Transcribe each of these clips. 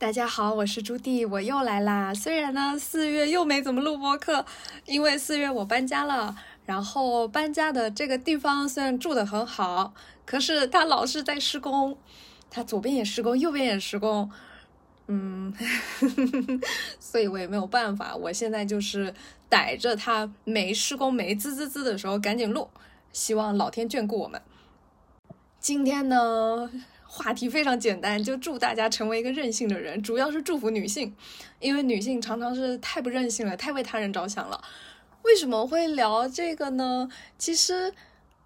大家好，我是朱棣，我又来啦。虽然呢四月又没怎么录播客，因为四月我搬家了。然后搬家的这个地方虽然住的很好，可是它老是在施工，它左边也施工，右边也施工，嗯，所以我也没有办法。我现在就是逮着它没施工、没滋滋滋的时候赶紧录，希望老天眷顾我们。今天呢？话题非常简单，就祝大家成为一个任性的人，主要是祝福女性，因为女性常常是太不任性了，太为他人着想了。为什么会聊这个呢？其实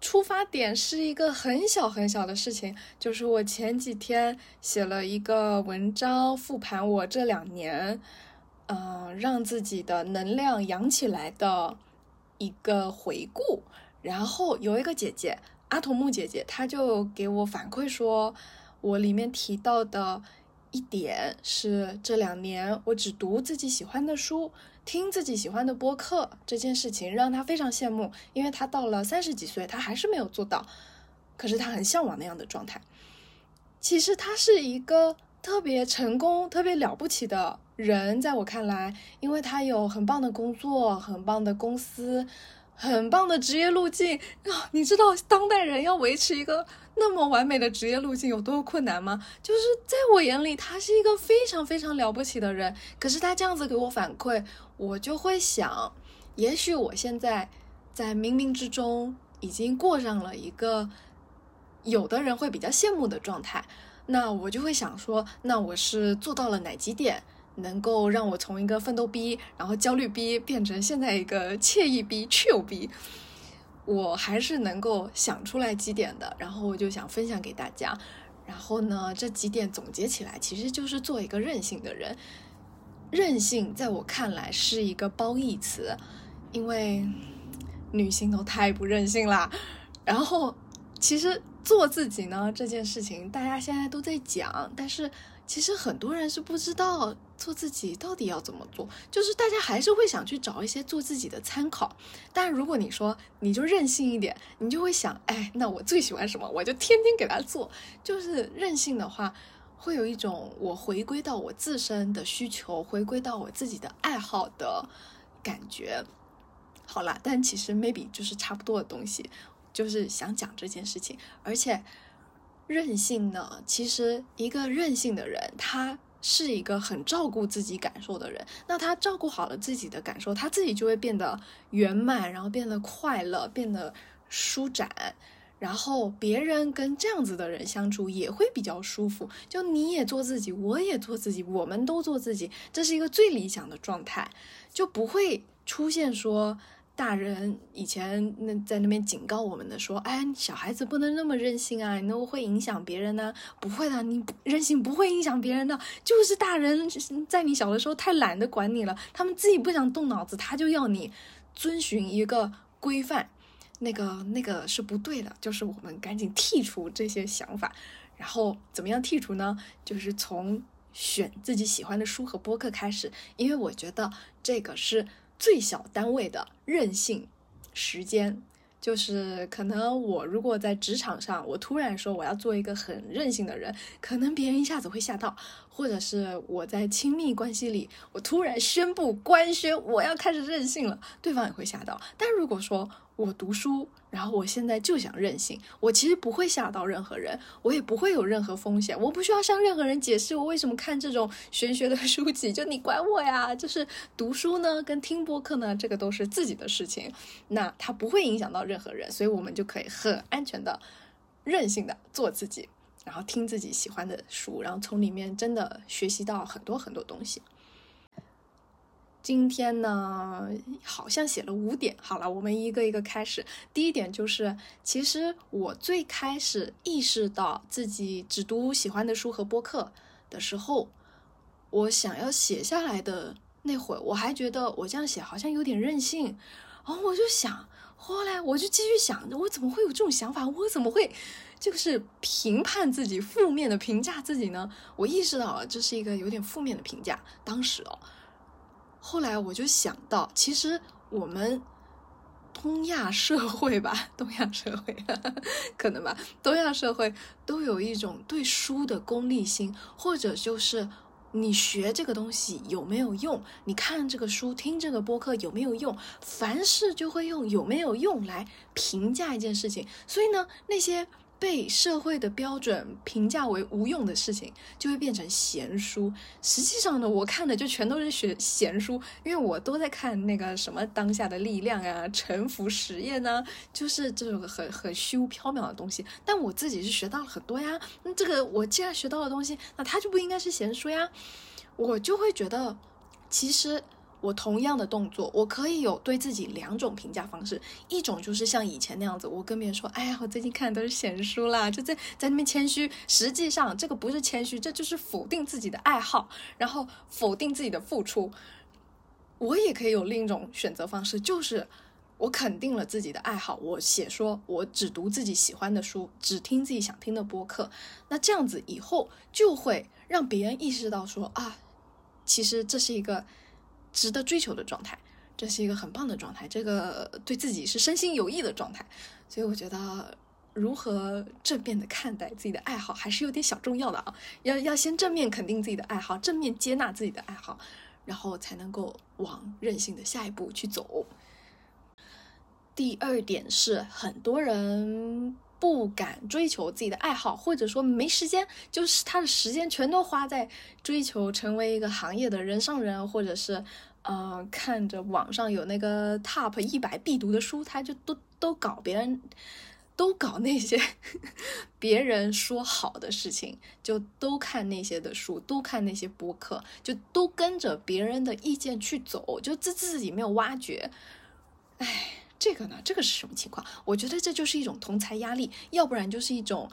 出发点是一个很小很小的事情，就是我前几天写了一个文章，复盘我这两年，嗯，让自己的能量养起来的一个回顾。然后有一个姐姐。阿童木姐姐，她就给我反馈说，我里面提到的一点是这两年我只读自己喜欢的书，听自己喜欢的播客这件事情，让她非常羡慕，因为她到了三十几岁，她还是没有做到，可是她很向往那样的状态。其实她是一个特别成功、特别了不起的人，在我看来，因为她有很棒的工作，很棒的公司。很棒的职业路径啊！你知道当代人要维持一个那么完美的职业路径有多困难吗？就是在我眼里，他是一个非常非常了不起的人。可是他这样子给我反馈，我就会想，也许我现在在冥冥之中已经过上了一个有的人会比较羡慕的状态。那我就会想说，那我是做到了哪几点？能够让我从一个奋斗逼，然后焦虑逼，变成现在一个惬意逼、chill 逼，我还是能够想出来几点的，然后我就想分享给大家。然后呢，这几点总结起来，其实就是做一个任性的人。任性在我看来是一个褒义词，因为女性都太不任性啦。然后，其实做自己呢这件事情，大家现在都在讲，但是。其实很多人是不知道做自己到底要怎么做，就是大家还是会想去找一些做自己的参考。但如果你说你就任性一点，你就会想，哎，那我最喜欢什么，我就天天给他做。就是任性的话，会有一种我回归到我自身的需求，回归到我自己的爱好的感觉。好啦，但其实 maybe 就是差不多的东西，就是想讲这件事情，而且。任性呢？其实一个任性的人，他是一个很照顾自己感受的人。那他照顾好了自己的感受，他自己就会变得圆满，然后变得快乐，变得舒展。然后别人跟这样子的人相处也会比较舒服。就你也做自己，我也做自己，我们都做自己，这是一个最理想的状态，就不会出现说。大人以前那在那边警告我们的说，哎，小孩子不能那么任性啊，那会影响别人呢。不会的，你任性不会影响别人的，就是大人在你小的时候太懒得管你了，他们自己不想动脑子，他就要你遵循一个规范，那个那个是不对的。就是我们赶紧剔除这些想法，然后怎么样剔除呢？就是从选自己喜欢的书和播客开始，因为我觉得这个是。最小单位的任性时间，就是可能我如果在职场上，我突然说我要做一个很任性的人，可能别人一下子会吓到；或者是我在亲密关系里，我突然宣布官宣我要开始任性了，对方也会吓到。但如果说，我读书，然后我现在就想任性。我其实不会吓到任何人，我也不会有任何风险。我不需要向任何人解释我为什么看这种玄学的 书籍，就你管我呀？就是读书呢，跟听播客呢，这个都是自己的事情，那它不会影响到任何人，所以我们就可以很安全的、任性的做自己，然后听自己喜欢的书，然后从里面真的学习到很多很多东西。今天呢，好像写了五点。好了，我们一个一个开始。第一点就是，其实我最开始意识到自己只读喜欢的书和播客的时候，我想要写下来的那会儿，我还觉得我这样写好像有点任性。然后我就想，后来我就继续想，我怎么会有这种想法？我怎么会就是评判自己、负面的评价自己呢？我意识到了，这是一个有点负面的评价。当时哦。后来我就想到，其实我们东亚社会吧，东亚社会可能吧，东亚社会都有一种对书的功利心，或者就是你学这个东西有没有用？你看这个书、听这个播客有没有用？凡事就会用有没有用来评价一件事情。所以呢，那些。被社会的标准评价为无用的事情，就会变成闲书。实际上呢，我看的就全都是学闲书，因为我都在看那个什么当下的力量啊、沉浮实验呢，就是这种很很虚无缥缈的东西。但我自己是学到了很多呀。那这个我既然学到的东西，那它就不应该是闲书呀。我就会觉得，其实。我同样的动作，我可以有对自己两种评价方式，一种就是像以前那样子，我跟别人说，哎呀，我最近看的都是闲书啦，就在在那边谦虚。实际上，这个不是谦虚，这就是否定自己的爱好，然后否定自己的付出。我也可以有另一种选择方式，就是我肯定了自己的爱好，我写说，我只读自己喜欢的书，只听自己想听的播客。那这样子以后就会让别人意识到说啊，其实这是一个。值得追求的状态，这是一个很棒的状态，这个对自己是身心有益的状态。所以我觉得，如何正面的看待自己的爱好，还是有点小重要的啊。要要先正面肯定自己的爱好，正面接纳自己的爱好，然后才能够往任性的下一步去走。第二点是，很多人。不敢追求自己的爱好，或者说没时间，就是他的时间全都花在追求成为一个行业的人上人，或者是，呃，看着网上有那个 top 一百必读的书，他就都都搞别人，都搞那些 别人说好的事情，就都看那些的书，都看那些播客，就都跟着别人的意见去走，就自自己没有挖掘，唉。这个呢？这个是什么情况？我觉得这就是一种同才压力，要不然就是一种，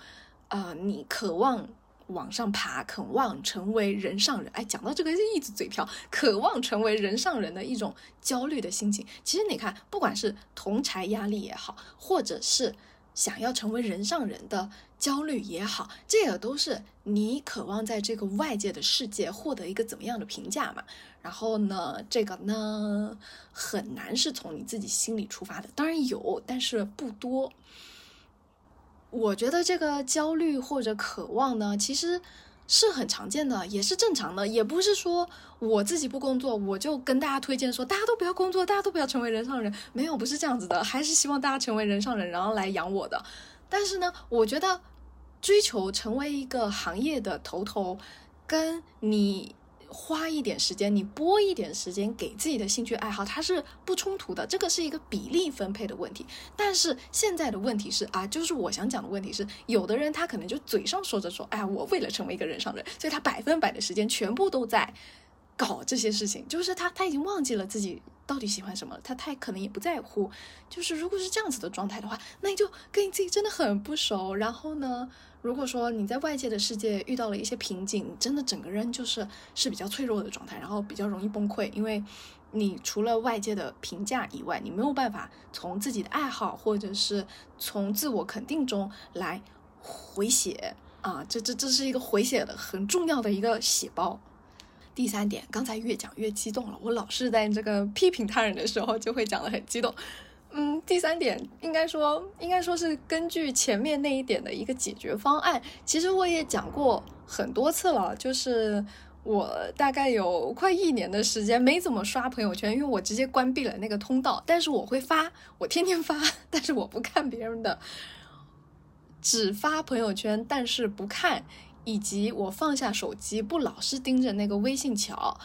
呃，你渴望往上爬，渴望成为人上人。哎，讲到这个就一直嘴瓢，渴望成为人上人的一种焦虑的心情。其实你看，不管是同才压力也好，或者是想要成为人上人的焦虑也好，这个都是你渴望在这个外界的世界获得一个怎么样的评价嘛？然后呢，这个呢很难是从你自己心里出发的，当然有，但是不多。我觉得这个焦虑或者渴望呢，其实是很常见的，也是正常的，也不是说我自己不工作，我就跟大家推荐说大家都不要工作，大家都不要成为人上人，没有，不是这样子的，还是希望大家成为人上人，然后来养我的。但是呢，我觉得追求成为一个行业的头头，跟你。花一点时间，你拨一点时间给自己的兴趣爱好，它是不冲突的。这个是一个比例分配的问题。但是现在的问题是啊，就是我想讲的问题是，有的人他可能就嘴上说着说，哎，我为了成为一个人上人，所以他百分百的时间全部都在搞这些事情，就是他他已经忘记了自己到底喜欢什么，他他可能也不在乎。就是如果是这样子的状态的话，那你就跟你自己真的很不熟。然后呢？如果说你在外界的世界遇到了一些瓶颈，你真的整个人就是是比较脆弱的状态，然后比较容易崩溃，因为你除了外界的评价以外，你没有办法从自己的爱好或者是从自我肯定中来回血啊，这这这是一个回血的很重要的一个血包。第三点，刚才越讲越激动了，我老是在这个批评他人的时候就会讲得很激动。嗯，第三点应该说，应该说是根据前面那一点的一个解决方案。其实我也讲过很多次了，就是我大概有快一年的时间没怎么刷朋友圈，因为我直接关闭了那个通道。但是我会发，我天天发，但是我不看别人的，只发朋友圈，但是不看，以及我放下手机，不老是盯着那个微信瞧。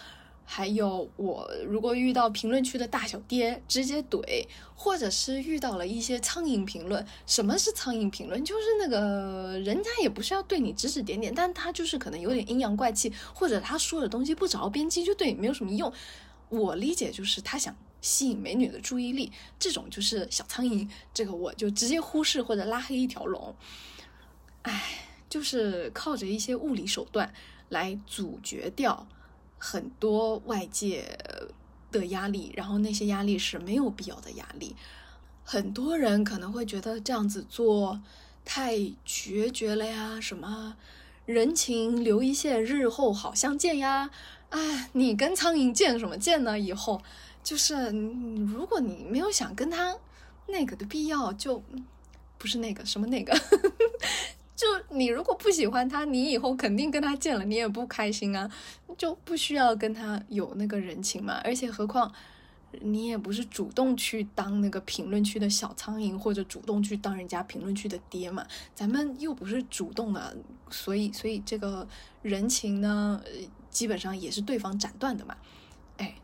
还有，我如果遇到评论区的大小爹，直接怼，或者是遇到了一些苍蝇评论。什么是苍蝇评论？就是那个人家也不是要对你指指点点，但他就是可能有点阴阳怪气，或者他说的东西不着边际，就对你没有什么用。我理解就是他想吸引美女的注意力，这种就是小苍蝇，这个我就直接忽视或者拉黑一条龙。唉，就是靠着一些物理手段来阻绝掉。很多外界的压力，然后那些压力是没有必要的压力。很多人可能会觉得这样子做太决绝了呀，什么人情留一线，日后好相见呀。哎，你跟苍蝇见什么见呢？以后就是如果你没有想跟他那个的必要，就不是那个什么那个。就你如果不喜欢他，你以后肯定跟他见了你也不开心啊，就不需要跟他有那个人情嘛。而且何况你也不是主动去当那个评论区的小苍蝇，或者主动去当人家评论区的爹嘛。咱们又不是主动的，所以所以这个人情呢，基本上也是对方斩断的嘛。哎，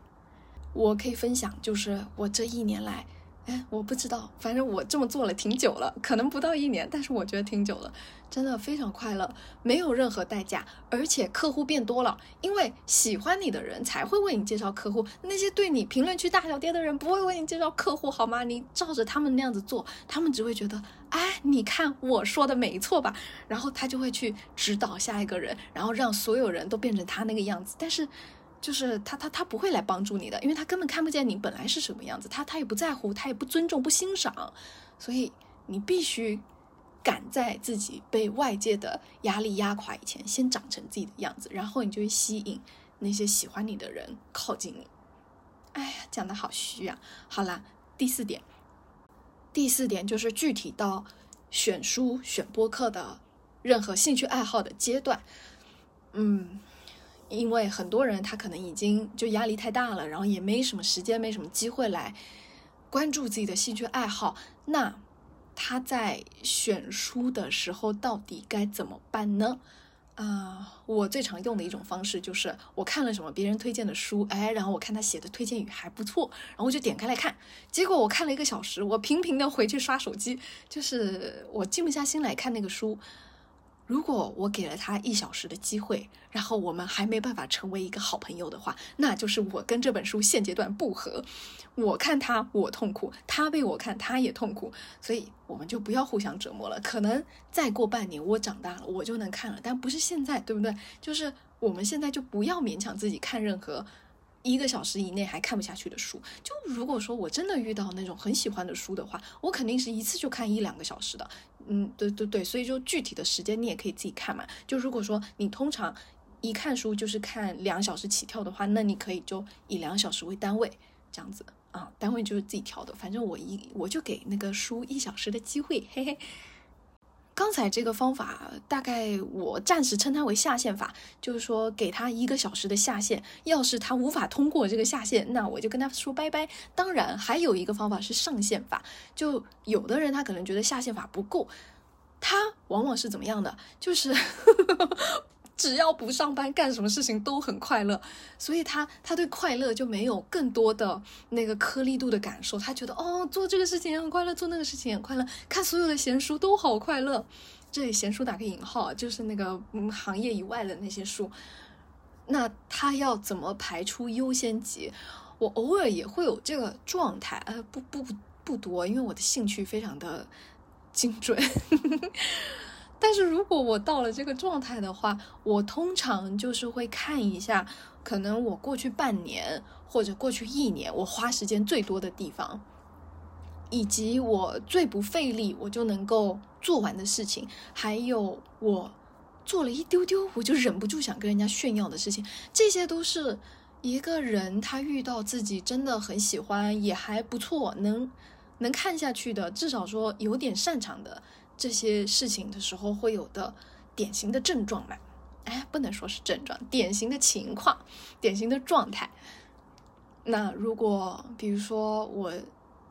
我可以分享，就是我这一年来。哎，我不知道，反正我这么做了挺久了，可能不到一年，但是我觉得挺久了，真的非常快乐，没有任何代价，而且客户变多了，因为喜欢你的人才会为你介绍客户，那些对你评论区大小爹的人不会为你介绍客户，好吗？你照着他们那样子做，他们只会觉得，哎，你看我说的没错吧？然后他就会去指导下一个人，然后让所有人都变成他那个样子，但是。就是他，他他不会来帮助你的，因为他根本看不见你本来是什么样子，他他也不在乎，他也不尊重、不欣赏，所以你必须赶在自己被外界的压力压垮以前，先长成自己的样子，然后你就会吸引那些喜欢你的人靠近你。哎呀，讲的好虚啊！好啦，第四点，第四点就是具体到选书、选播客的任何兴趣爱好的阶段，嗯。因为很多人他可能已经就压力太大了，然后也没什么时间，没什么机会来关注自己的兴趣爱好。那他在选书的时候到底该怎么办呢？啊，我最常用的一种方式就是我看了什么别人推荐的书，哎，然后我看他写的推荐语还不错，然后我就点开来看。结果我看了一个小时，我频频的回去刷手机，就是我静不下心来看那个书。如果我给了他一小时的机会，然后我们还没办法成为一个好朋友的话，那就是我跟这本书现阶段不合。我看他我痛苦，他被我看他也痛苦，所以我们就不要互相折磨了。可能再过半年我长大了，我就能看了，但不是现在，对不对？就是我们现在就不要勉强自己看任何。一个小时以内还看不下去的书，就如果说我真的遇到那种很喜欢的书的话，我肯定是一次就看一两个小时的。嗯，对对对，所以就具体的时间你也可以自己看嘛。就如果说你通常一看书就是看两小时起跳的话，那你可以就以两小时为单位这样子啊，单位就是自己调的。反正我一我就给那个书一小时的机会，嘿嘿。刚才这个方法，大概我暂时称它为下限法，就是说给他一个小时的下限，要是他无法通过这个下限，那我就跟他说拜拜。当然，还有一个方法是上限法，就有的人他可能觉得下限法不够，他往往是怎么样的，就是。只要不上班，干什么事情都很快乐，所以他他对快乐就没有更多的那个颗粒度的感受。他觉得哦，做这个事情也很快乐，做那个事情也很快乐，看所有的闲书都好快乐。这里闲书打个引号，就是那个嗯行业以外的那些书。那他要怎么排出优先级？我偶尔也会有这个状态，呃，不不不不多，因为我的兴趣非常的精准。但是如果我到了这个状态的话，我通常就是会看一下，可能我过去半年或者过去一年，我花时间最多的地方，以及我最不费力我就能够做完的事情，还有我做了一丢丢我就忍不住想跟人家炫耀的事情，这些都是一个人他遇到自己真的很喜欢也还不错，能能看下去的，至少说有点擅长的。这些事情的时候会有的典型的症状嘛？哎，不能说是症状，典型的情况，典型的状态。那如果比如说我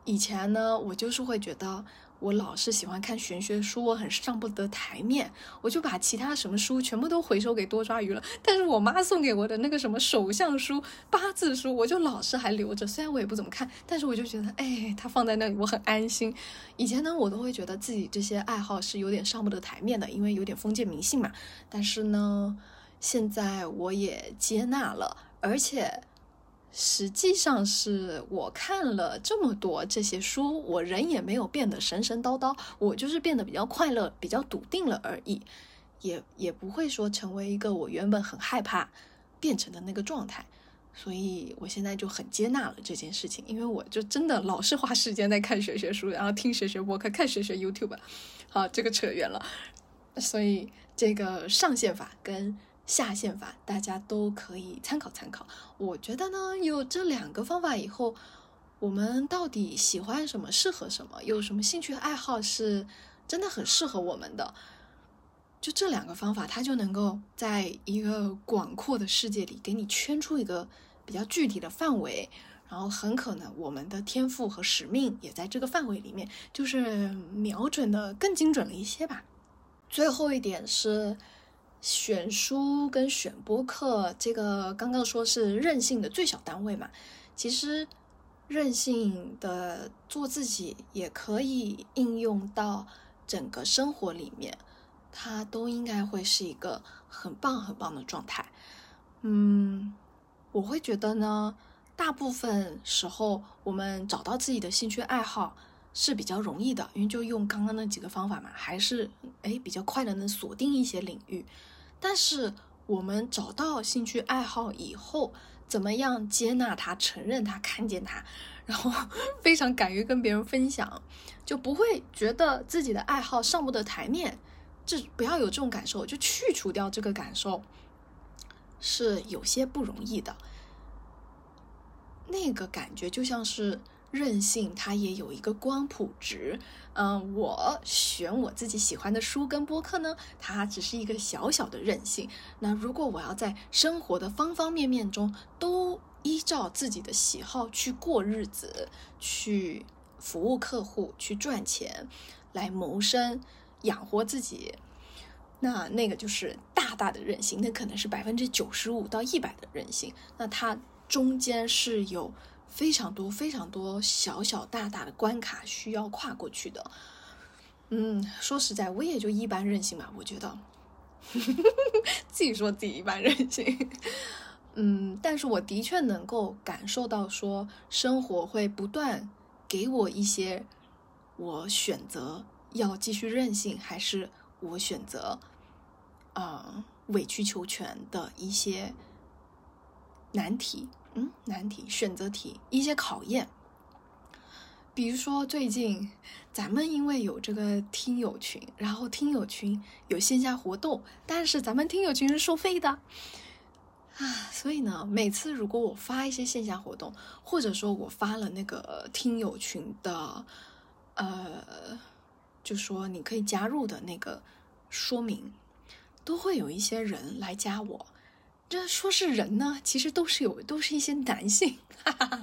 以前呢，我就是会觉得。我老是喜欢看玄学书，我很上不得台面，我就把其他什么书全部都回收给多抓鱼了。但是我妈送给我的那个什么手相书、八字书，我就老是还留着。虽然我也不怎么看，但是我就觉得，哎，它放在那里我很安心。以前呢，我都会觉得自己这些爱好是有点上不得台面的，因为有点封建迷信嘛。但是呢，现在我也接纳了，而且。实际上是我看了这么多这些书，我人也没有变得神神叨叨，我就是变得比较快乐、比较笃定了而已，也也不会说成为一个我原本很害怕变成的那个状态，所以我现在就很接纳了这件事情，因为我就真的老是花时间在看学学书，然后听学学播客，看学学 YouTube，好，这个扯远了，所以这个上限法跟。下线法，大家都可以参考参考。我觉得呢，有这两个方法以后，我们到底喜欢什么，适合什么，有什么兴趣爱好是真的很适合我们的，就这两个方法，它就能够在一个广阔的世界里给你圈出一个比较具体的范围，然后很可能我们的天赋和使命也在这个范围里面，就是瞄准的更精准了一些吧。最后一点是选书跟选播客，这个刚刚说是任性的最小单位嘛，其实任性的做自己也可以应用到整个生活里面。它都应该会是一个很棒很棒的状态，嗯，我会觉得呢，大部分时候我们找到自己的兴趣爱好是比较容易的，因为就用刚刚那几个方法嘛，还是哎比较快的能锁定一些领域。但是我们找到兴趣爱好以后，怎么样接纳它、承认它、看见它，然后 非常敢于跟别人分享，就不会觉得自己的爱好上不得台面。这不要有这种感受，就去除掉这个感受，是有些不容易的。那个感觉就像是任性，它也有一个光谱值。嗯，我选我自己喜欢的书跟播客呢，它只是一个小小的任性。那如果我要在生活的方方面面中都依照自己的喜好去过日子，去服务客户，去赚钱，来谋生。养活自己，那那个就是大大的任性，那可能是百分之九十五到一百的任性。那它中间是有非常多、非常多小小大大的关卡需要跨过去的。嗯，说实在，我也就一般任性吧，我觉得 自己说自己一般任性。嗯，但是我的确能够感受到，说生活会不断给我一些我选择。要继续任性，还是我选择，啊，委曲求全的一些难题，嗯，难题选择题，一些考验。比如说最近咱们因为有这个听友群，然后听友群有线下活动，但是咱们听友群是收费的啊，所以呢，每次如果我发一些线下活动，或者说我发了那个听友群的，呃。就说你可以加入的那个说明，都会有一些人来加我。这说是人呢，其实都是有，都是一些男性。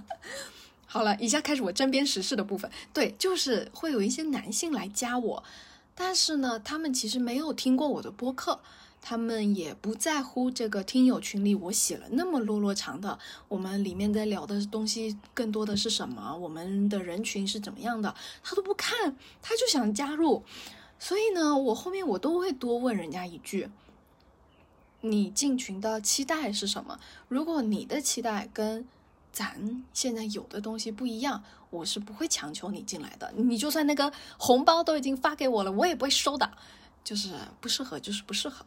好了，以下开始我针砭时事的部分。对，就是会有一些男性来加我，但是呢，他们其实没有听过我的播客。他们也不在乎这个听友群里我写了那么落落长的，我们里面在聊的东西更多的是什么？我们的人群是怎么样的？他都不看，他就想加入。所以呢，我后面我都会多问人家一句：你进群的期待是什么？如果你的期待跟咱现在有的东西不一样，我是不会强求你进来的。你就算那个红包都已经发给我了，我也不会收的。就是不适合，就是不适合。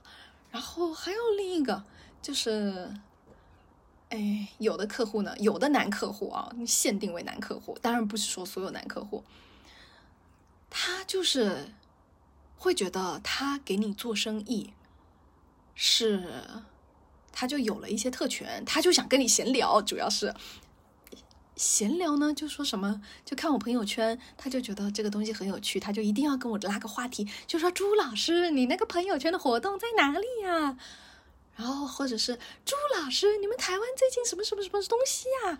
然后还有另一个，就是，哎，有的客户呢，有的男客户啊，你限定为男客户，当然不是说所有男客户，他就是会觉得他给你做生意，是他就有了一些特权，他就想跟你闲聊，主要是。闲聊呢，就说什么，就看我朋友圈，他就觉得这个东西很有趣，他就一定要跟我拉个话题，就说朱老师，你那个朋友圈的活动在哪里呀？然后或者是朱老师，你们台湾最近什么什么什么东西呀？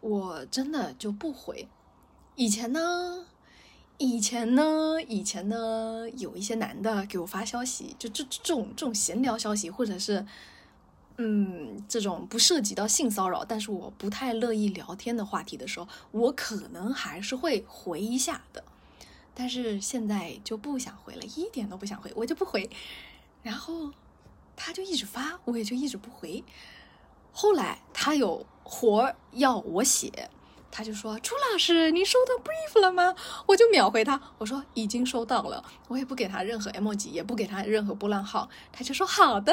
我真的就不回。以前呢，以前呢，以前呢，有一些男的给我发消息，就这这种这种闲聊消息，或者是。嗯，这种不涉及到性骚扰，但是我不太乐意聊天的话题的时候，我可能还是会回一下的。但是现在就不想回了，一点都不想回，我就不回。然后他就一直发，我也就一直不回。后来他有活要我写，他就说：“朱老师，你收到 brief 了吗？”我就秒回他，我说已经收到了。我也不给他任何 emoji，也不给他任何波浪号，他就说好的。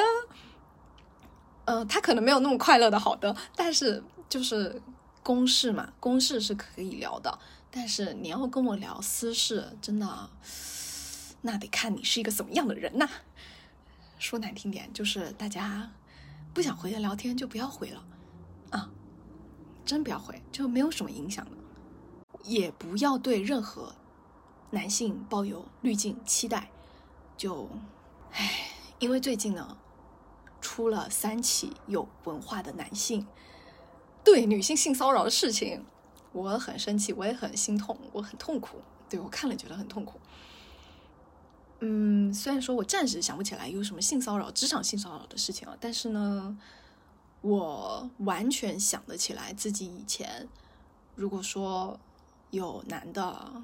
呃，他可能没有那么快乐的，好的，但是就是公事嘛，公事是可以聊的，但是你要跟我聊私事，真的，那得看你是一个什么样的人呐。说难听点，就是大家不想回的聊天就不要回了啊，真不要回，就没有什么影响的，也不要对任何男性抱有滤镜期待，就唉，因为最近呢，出了三起有文化的男性对女性性骚扰的事情，我很生气，我也很心痛，我很痛苦。对我看了觉得很痛苦。嗯，虽然说我暂时想不起来有什么性骚扰、职场性骚扰的事情啊，但是呢，我完全想得起来自己以前，如果说有男的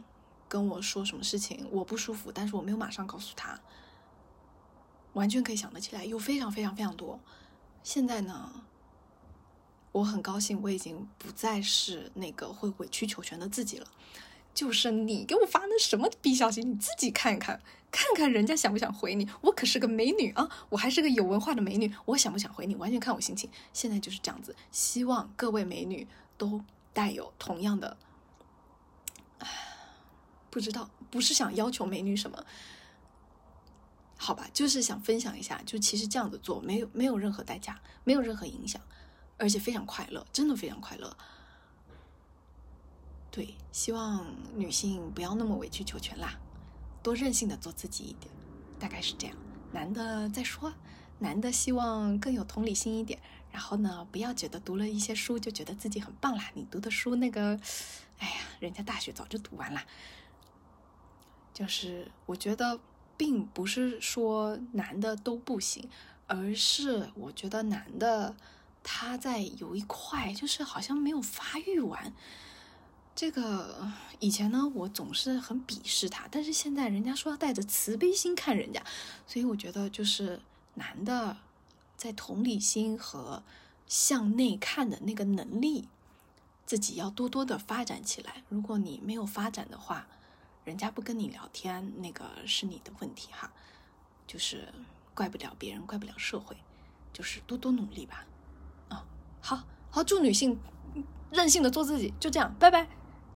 跟我说什么事情我不舒服，但是我没有马上告诉他，完全可以想得起来，有非常非常非常多。现在呢，我很高兴，我已经不再是那个会委曲求全的自己了。就是你给我发那什么逼消息，你自己看一看，看看人家想不想回你。我可是个美女啊，我还是个有文化的美女，我想不想回你，完全看我心情。现在就是这样子，希望各位美女都带有同样的，不知道，不是想要求美女什么，好吧，就是想分享一下，就其实这样子做没有没有任何代价，没有任何影响，而且非常快乐，真的非常快乐。对，希望女性不要那么委曲求全啦，多任性的做自己一点，大概是这样。男的再说，男的希望更有同理心一点，然后呢，不要觉得读了一些书就觉得自己很棒啦。你读的书那个，哎呀，人家大学早就读完了。就是我觉得，并不是说男的都不行，而是我觉得男的他在有一块就是好像没有发育完。这个以前呢，我总是很鄙视他，但是现在人家说要带着慈悲心看人家，所以我觉得就是男的在同理心和向内看的那个能力，自己要多多的发展起来。如果你没有发展的话，人家不跟你聊天，那个是你的问题哈，就是怪不了别人，怪不了社会，就是多多努力吧。啊，好好祝女性任性的做自己，就这样，拜拜。